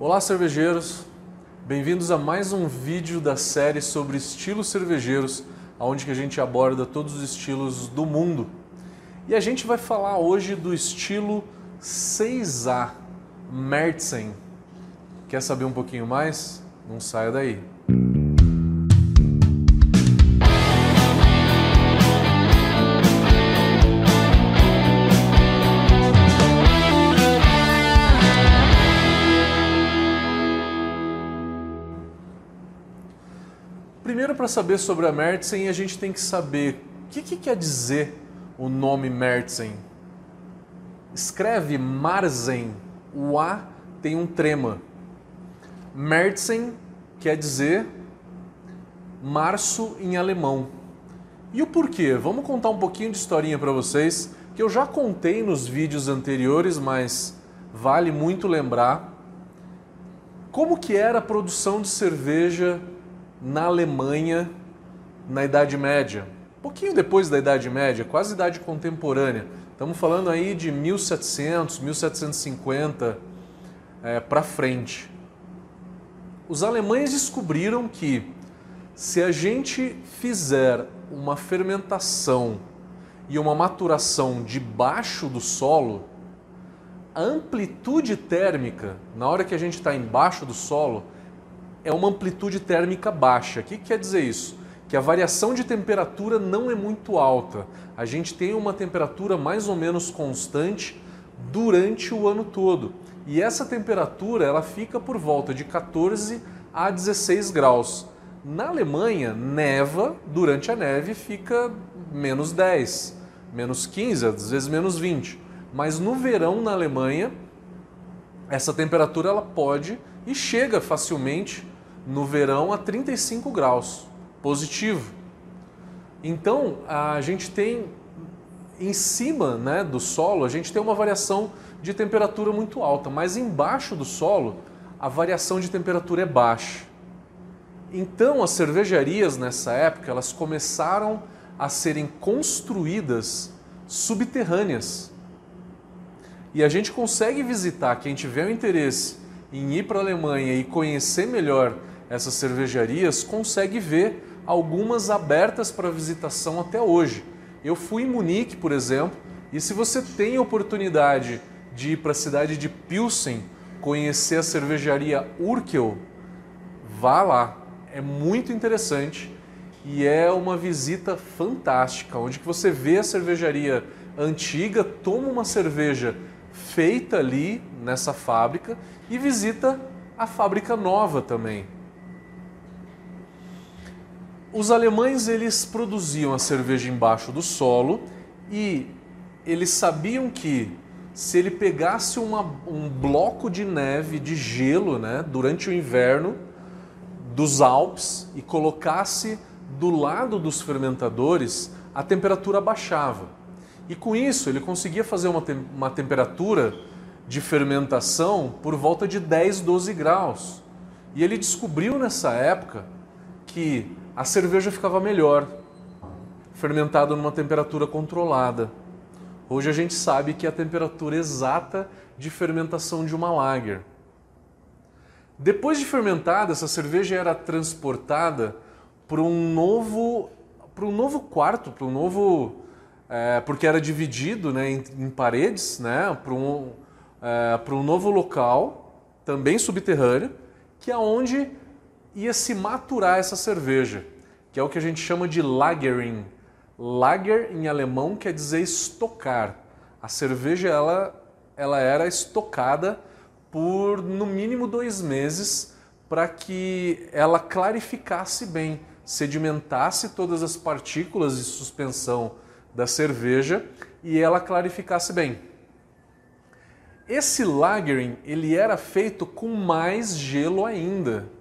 Olá, cervejeiros! Bem-vindos a mais um vídeo da série sobre estilos cervejeiros, onde que a gente aborda todos os estilos do mundo. E a gente vai falar hoje do estilo 6A Märzen. Quer saber um pouquinho mais? Não saia daí. Primeiro, para saber sobre a Märzen, a gente tem que saber o que, que quer dizer o nome Märzen. Escreve Marzen, o A tem um trema. Märzen quer dizer março em alemão. E o porquê? Vamos contar um pouquinho de historinha para vocês, que eu já contei nos vídeos anteriores, mas vale muito lembrar como que era a produção de cerveja na Alemanha na Idade Média. Um pouquinho depois da Idade Média, quase Idade Contemporânea. Estamos falando aí de 1700, 1750 é, para frente. Os alemães descobriram que se a gente fizer uma fermentação e uma maturação debaixo do solo, a amplitude térmica, na hora que a gente está embaixo do solo, é uma amplitude térmica baixa. O que quer dizer isso? Que a variação de temperatura não é muito alta. A gente tem uma temperatura mais ou menos constante durante o ano todo. E essa temperatura ela fica por volta de 14 a 16 graus. Na Alemanha, neva, durante a neve fica menos 10, menos 15, às vezes menos 20. Mas no verão na Alemanha, essa temperatura ela pode e chega facilmente no verão a 35 graus, positivo. Então a gente tem em cima né, do solo, a gente tem uma variação de temperatura muito alta, mas embaixo do solo a variação de temperatura é baixa. Então as cervejarias nessa época elas começaram a serem construídas subterrâneas. E a gente consegue visitar, quem tiver o interesse em ir para a Alemanha e conhecer melhor essas cervejarias, consegue ver algumas abertas para visitação até hoje. Eu fui em Munique, por exemplo, e se você tem a oportunidade de ir para a cidade de Pilsen, conhecer a cervejaria Urkel, vá lá. É muito interessante e é uma visita fantástica, onde você vê a cervejaria antiga, toma uma cerveja feita ali nessa fábrica e visita a fábrica nova também. Os alemães eles produziam a cerveja embaixo do solo e eles sabiam que se ele pegasse uma, um bloco de neve, de gelo, né, durante o inverno dos Alpes e colocasse do lado dos fermentadores, a temperatura baixava. E com isso ele conseguia fazer uma, te uma temperatura de fermentação por volta de 10, 12 graus. E ele descobriu nessa época que a cerveja ficava melhor, fermentada numa temperatura controlada. Hoje a gente sabe que é a temperatura exata de fermentação de uma lager. Depois de fermentada, essa cerveja era transportada para um novo, para um novo quarto, para um novo, é, porque era dividido né, em, em paredes, né, para um, é, para um novo local, também subterrâneo, que é onde ia se maturar essa cerveja, que é o que a gente chama de lagering. Lager em alemão quer dizer estocar. A cerveja ela, ela era estocada por no mínimo dois meses para que ela clarificasse bem, sedimentasse todas as partículas de suspensão da cerveja e ela clarificasse bem. Esse lagering ele era feito com mais gelo ainda.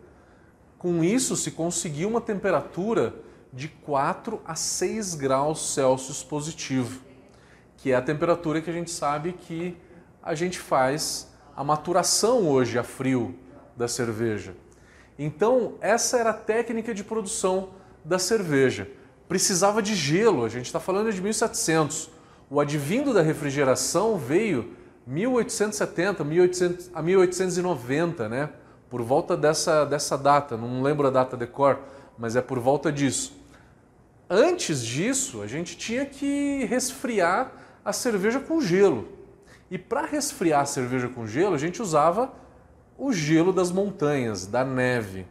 Com isso, se conseguiu uma temperatura de 4 a 6 graus Celsius positivo, que é a temperatura que a gente sabe que a gente faz a maturação hoje a frio da cerveja. Então, essa era a técnica de produção da cerveja. Precisava de gelo, a gente está falando de 1700. O advindo da refrigeração veio 1870 1800, a 1890, né? Por volta dessa, dessa data, não lembro a data de cor, mas é por volta disso. Antes disso, a gente tinha que resfriar a cerveja com gelo. E para resfriar a cerveja com gelo, a gente usava o gelo das montanhas, da neve.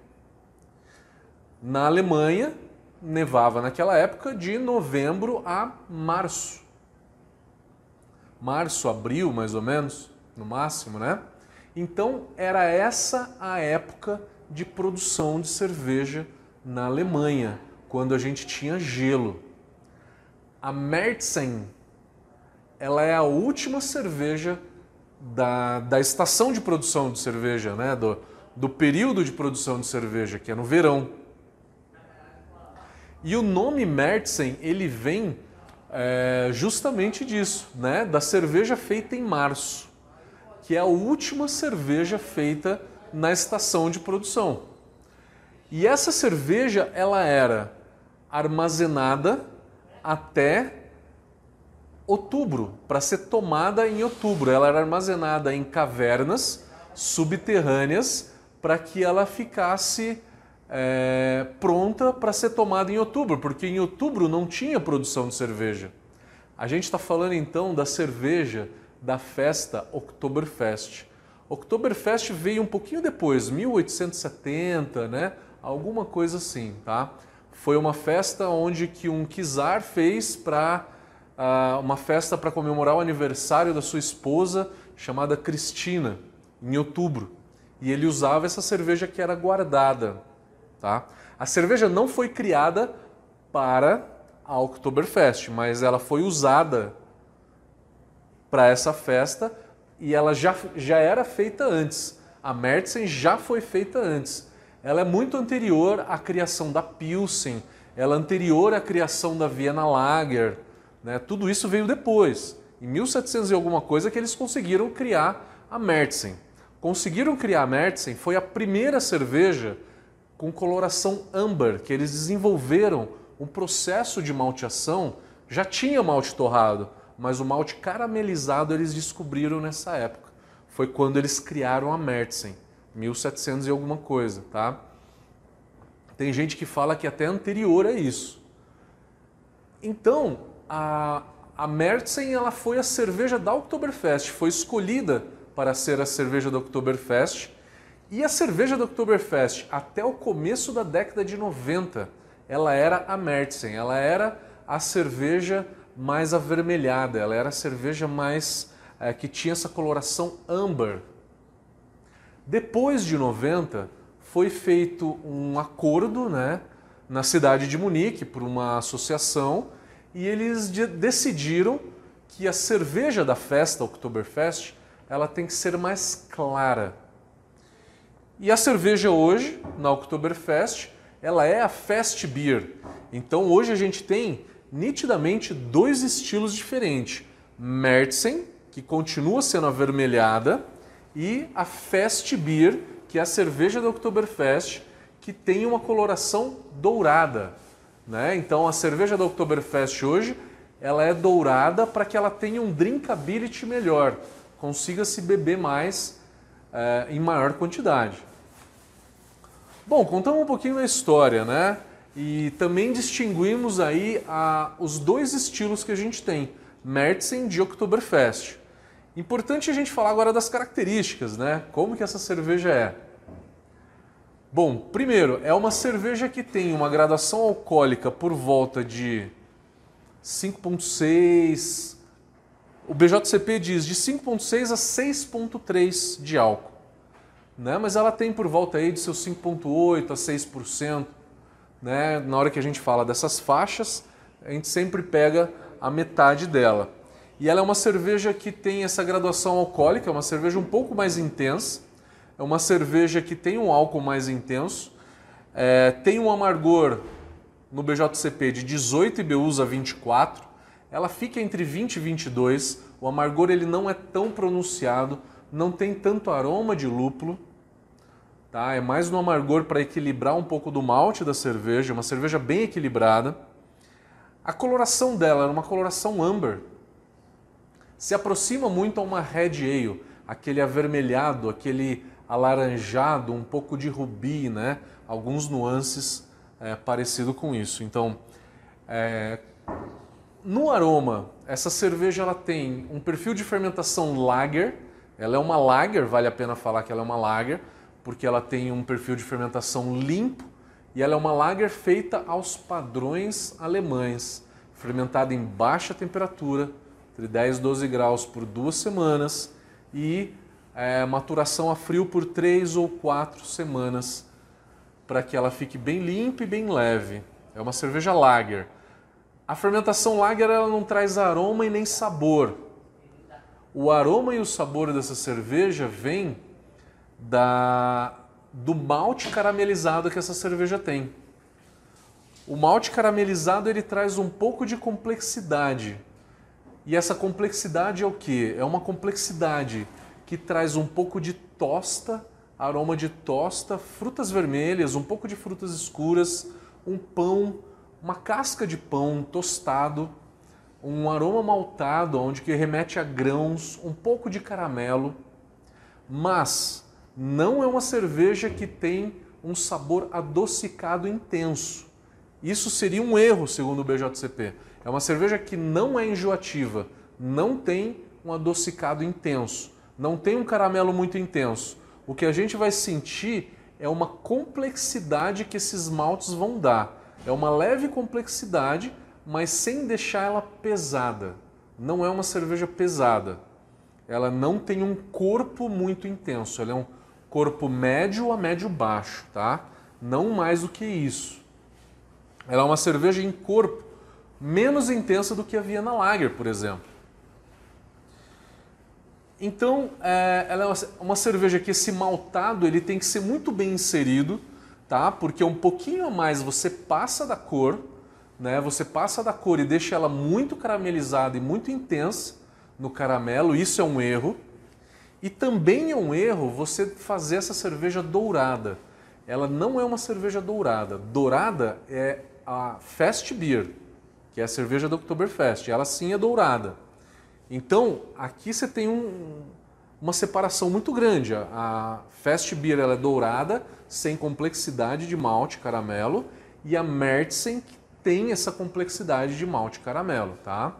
Na Alemanha, nevava naquela época de novembro a março. Março, abril, mais ou menos, no máximo, né? Então era essa a época de produção de cerveja na Alemanha, quando a gente tinha gelo. A Märzen, ela é a última cerveja da, da estação de produção de cerveja, né? do, do período de produção de cerveja, que é no verão. E o nome Märzen, ele vem é, justamente disso, né? da cerveja feita em março, que é a última cerveja feita na estação de produção. E essa cerveja ela era armazenada até outubro, para ser tomada em outubro. Ela era armazenada em cavernas subterrâneas para que ela ficasse é, pronta para ser tomada em outubro, porque em outubro não tinha produção de cerveja. A gente está falando então da cerveja da festa Oktoberfest. Oktoberfest veio um pouquinho depois, 1870, né? Alguma coisa assim, tá? Foi uma festa onde que um czar fez para uh, uma festa para comemorar o aniversário da sua esposa chamada Cristina, em outubro. E ele usava essa cerveja que era guardada. Tá? A cerveja não foi criada para a Oktoberfest, mas ela foi usada para essa festa e ela já, já era feita antes. A Märzen já foi feita antes. Ela é muito anterior à criação da Pilsen, ela é anterior à criação da Vienna Lager. Né? Tudo isso veio depois. Em 1700 e alguma coisa que eles conseguiram criar a Märzen. Conseguiram criar a Märzen, foi a primeira cerveja com coloração âmbar, que eles desenvolveram um processo de malteação, já tinha malte torrado, mas o malte caramelizado eles descobriram nessa época. Foi quando eles criaram a Märzen, 1700 e alguma coisa, tá? Tem gente que fala que até anterior a isso. Então, a, a Märzen ela foi a cerveja da Oktoberfest, foi escolhida para ser a cerveja da Oktoberfest e a cerveja do Oktoberfest, até o começo da década de 90, ela era a Märzen, ela era a cerveja mais avermelhada, ela era a cerveja mais é, que tinha essa coloração amber. Depois de 90, foi feito um acordo né, na cidade de Munique por uma associação e eles de decidiram que a cerveja da festa Oktoberfest ela tem que ser mais clara e a cerveja hoje, na Oktoberfest, ela é a Fest Beer. Então hoje a gente tem nitidamente dois estilos diferentes. Märzen, que continua sendo avermelhada, e a Fest Beer, que é a cerveja da Oktoberfest, que tem uma coloração dourada. Né? Então a cerveja da Oktoberfest hoje ela é dourada para que ela tenha um drinkability melhor, consiga se beber mais é, em maior quantidade. Bom, contamos um pouquinho da história, né? E também distinguimos aí a, os dois estilos que a gente tem, Märzen de Oktoberfest. Importante a gente falar agora das características, né? Como que essa cerveja é. Bom, primeiro, é uma cerveja que tem uma gradação alcoólica por volta de 5.6, o BJCP diz de 5.6 a 6.3 de álcool. Né? Mas ela tem por volta aí de seus 5.8 a 6%. Né? Na hora que a gente fala dessas faixas, a gente sempre pega a metade dela. E ela é uma cerveja que tem essa graduação alcoólica, é uma cerveja um pouco mais intensa, é uma cerveja que tem um álcool mais intenso, é, tem um amargor no BJCP de 18 IBUs a 24, ela fica entre 20 e 22. O amargor ele não é tão pronunciado, não tem tanto aroma de lúpulo, tá? É mais no amargor para equilibrar um pouco do malte da cerveja, uma cerveja bem equilibrada. A coloração dela é uma coloração amber. se aproxima muito a uma Red Ale, aquele avermelhado, aquele alaranjado, um pouco de rubi, né? Alguns nuances é, parecido com isso. Então, é, no aroma, essa cerveja ela tem um perfil de fermentação lager. Ela é uma lager, vale a pena falar que ela é uma lager, porque ela tem um perfil de fermentação limpo e ela é uma lager feita aos padrões alemães, fermentada em baixa temperatura, entre 10 e 12 graus por duas semanas e é, maturação a frio por três ou quatro semanas para que ela fique bem limpa e bem leve. É uma cerveja lager. A fermentação lager ela não traz aroma e nem sabor. O aroma e o sabor dessa cerveja vem da, do malte caramelizado que essa cerveja tem. O malte caramelizado ele traz um pouco de complexidade. E essa complexidade é o que? É uma complexidade que traz um pouco de tosta, aroma de tosta, frutas vermelhas, um pouco de frutas escuras, um pão, uma casca de pão tostado, um aroma maltado, onde que remete a grãos, um pouco de caramelo, mas não é uma cerveja que tem um sabor adocicado intenso. Isso seria um erro, segundo o BJCP. É uma cerveja que não é enjoativa, não tem um adocicado intenso, não tem um caramelo muito intenso. O que a gente vai sentir é uma complexidade que esses maltes vão dar. É uma leve complexidade, mas sem deixar ela pesada. Não é uma cerveja pesada. Ela não tem um corpo muito intenso. Ela é um corpo médio a médio baixo, tá? Não mais do que isso. Ela é uma cerveja em corpo menos intensa do que a Viena Lager, por exemplo. Então, é, ela é uma, cerveja que esse maltado ele tem que ser muito bem inserido, tá? Porque um pouquinho a mais você passa da cor, né? Você passa da cor e deixa ela muito caramelizada e muito intensa no caramelo, isso é um erro. E também é um erro você fazer essa cerveja dourada. Ela não é uma cerveja dourada. Dourada é a Fast Beer, que é a cerveja do Oktoberfest. Ela sim é dourada. Então, aqui você tem um, uma separação muito grande. A Fast Beer ela é dourada, sem complexidade de malte caramelo, e a Märzen tem essa complexidade de malte caramelo, tá?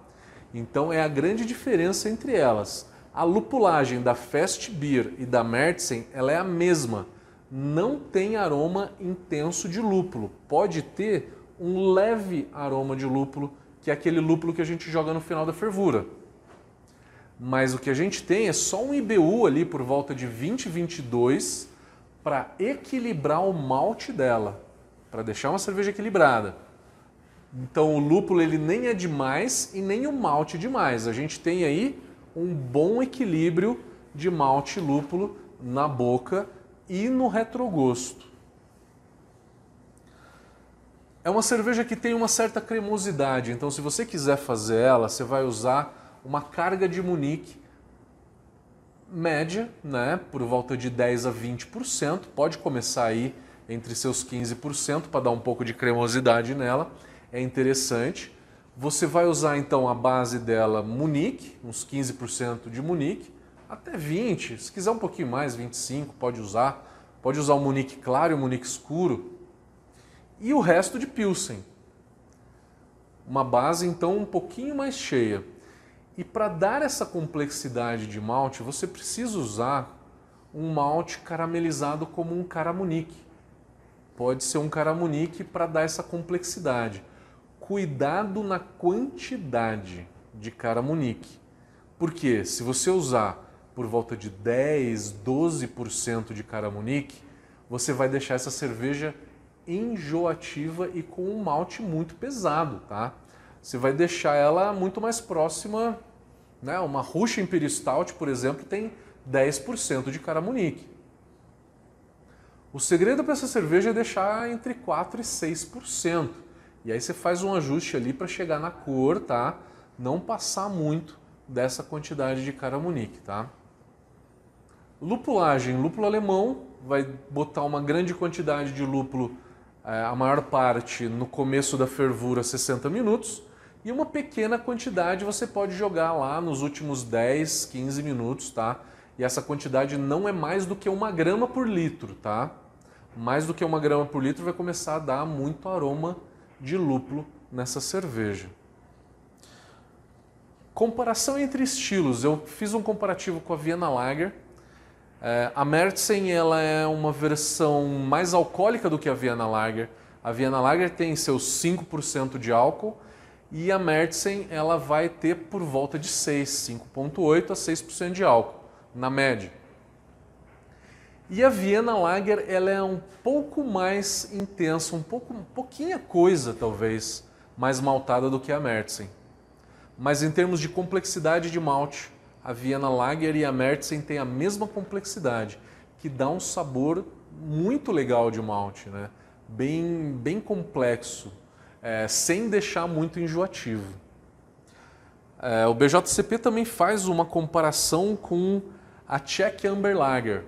Então é a grande diferença entre elas. A lupulagem da Fast Beer e da Märzen ela é a mesma. Não tem aroma intenso de lúpulo. Pode ter um leve aroma de lúpulo, que é aquele lúpulo que a gente joga no final da fervura mas o que a gente tem é só um IBU ali por volta de 20, 22 para equilibrar o malte dela, para deixar uma cerveja equilibrada. Então o lúpulo ele nem é demais e nem o malte demais. A gente tem aí um bom equilíbrio de malte e lúpulo na boca e no retrogosto. É uma cerveja que tem uma certa cremosidade, então se você quiser fazer ela, você vai usar uma carga de Munique média, né, por volta de 10 a 20%, pode começar aí entre seus 15% para dar um pouco de cremosidade nela, é interessante. Você vai usar então a base dela Munique, uns 15% de Munique, até 20, se quiser um pouquinho mais, 25, pode usar. Pode usar o Munique claro e o Munique escuro. E o resto de Pilsen. Uma base então um pouquinho mais cheia. E para dar essa complexidade de malte, você precisa usar um malte caramelizado como um caramunique. Pode ser um caramunique para dar essa complexidade. Cuidado na quantidade de caramunique. Porque se você usar por volta de 10, 12% de caramunique, você vai deixar essa cerveja enjoativa e com um malte muito pesado, tá? Você vai deixar ela muito mais próxima né? Uma Russian Imperial Stout, por exemplo, tem 10% de caramunique. O segredo para essa cerveja é deixar entre 4% e 6%. E aí você faz um ajuste ali para chegar na cor, tá? Não passar muito dessa quantidade de caramunique, tá? Lupulagem, lúpulo alemão, vai botar uma grande quantidade de lúpulo, é, a maior parte no começo da fervura, 60 minutos, E uma pequena quantidade você pode jogar lá nos últimos 10, 15 minutos, tá? E essa quantidade não é mais do que uma grama por litro, tá? Mais do que uma grama por litro vai começar a dar muito aroma de lúpulo nessa cerveja. Comparação entre estilos. Eu fiz um comparativo com a Vienna Lager. É, a Märzen ela é uma versão mais alcoólica do que a Vienna Lager. A Vienna Lager tem seus 5% de álcool e a Märzen ela vai ter por volta de 6, 5.8 a 6% de álcool, na média. E a Vienna Lager ela é um pouco mais intensa, um pouco, um pouquinha coisa talvez, mais maltada do que a Märzen. Mas em termos de complexidade de malte, a Vienna Lager e a Märzen têm a mesma complexidade, que dá um sabor muito legal de malte, né? bem, bem complexo, é, sem deixar muito enjoativo. É, o BJCP também faz uma comparação com a Czech Amber Lager.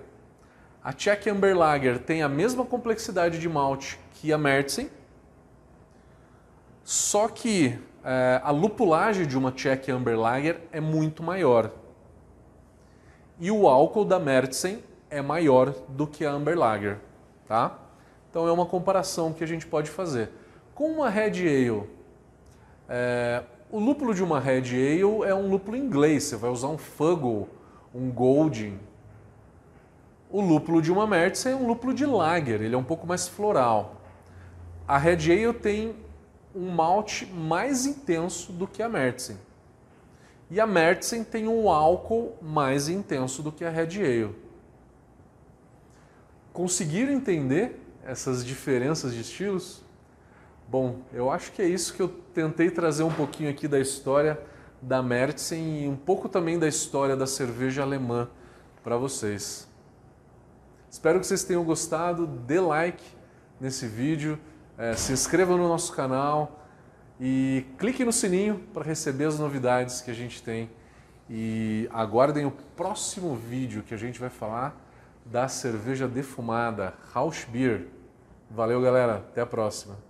A Czech Amber Lager tem a mesma complexidade de malte que a Märzen, só que é, a lupulagem de uma Czech Amber Lager é muito maior. E o álcool da Märzen é maior do que a Amber Lager, tá? Então é uma comparação que a gente pode fazer. Com uma Red Ale, é, o lúpulo de uma Red Ale é um lúpulo inglês, você vai usar um Fuggle, um Golding. O lúpulo de uma Märzen é um lúpulo de Lager, ele é um pouco mais floral. A Red Ale tem um malte mais intenso do que a Märzen. E a Märzen tem um álcool mais intenso do que a Red Ale. Conseguiram entender essas diferenças de estilos? Bom, eu acho que é isso que eu tentei trazer um pouquinho aqui da história da Märzen e um pouco também da história da cerveja alemã para vocês. Espero que vocês tenham gostado, dê like nesse vídeo, é, se inscreva no nosso canal e clique no sininho para receber as novidades que a gente tem. E aguardem o próximo vídeo que a gente vai falar da cerveja defumada Rausch Beer. Valeu, galera. Até a próxima.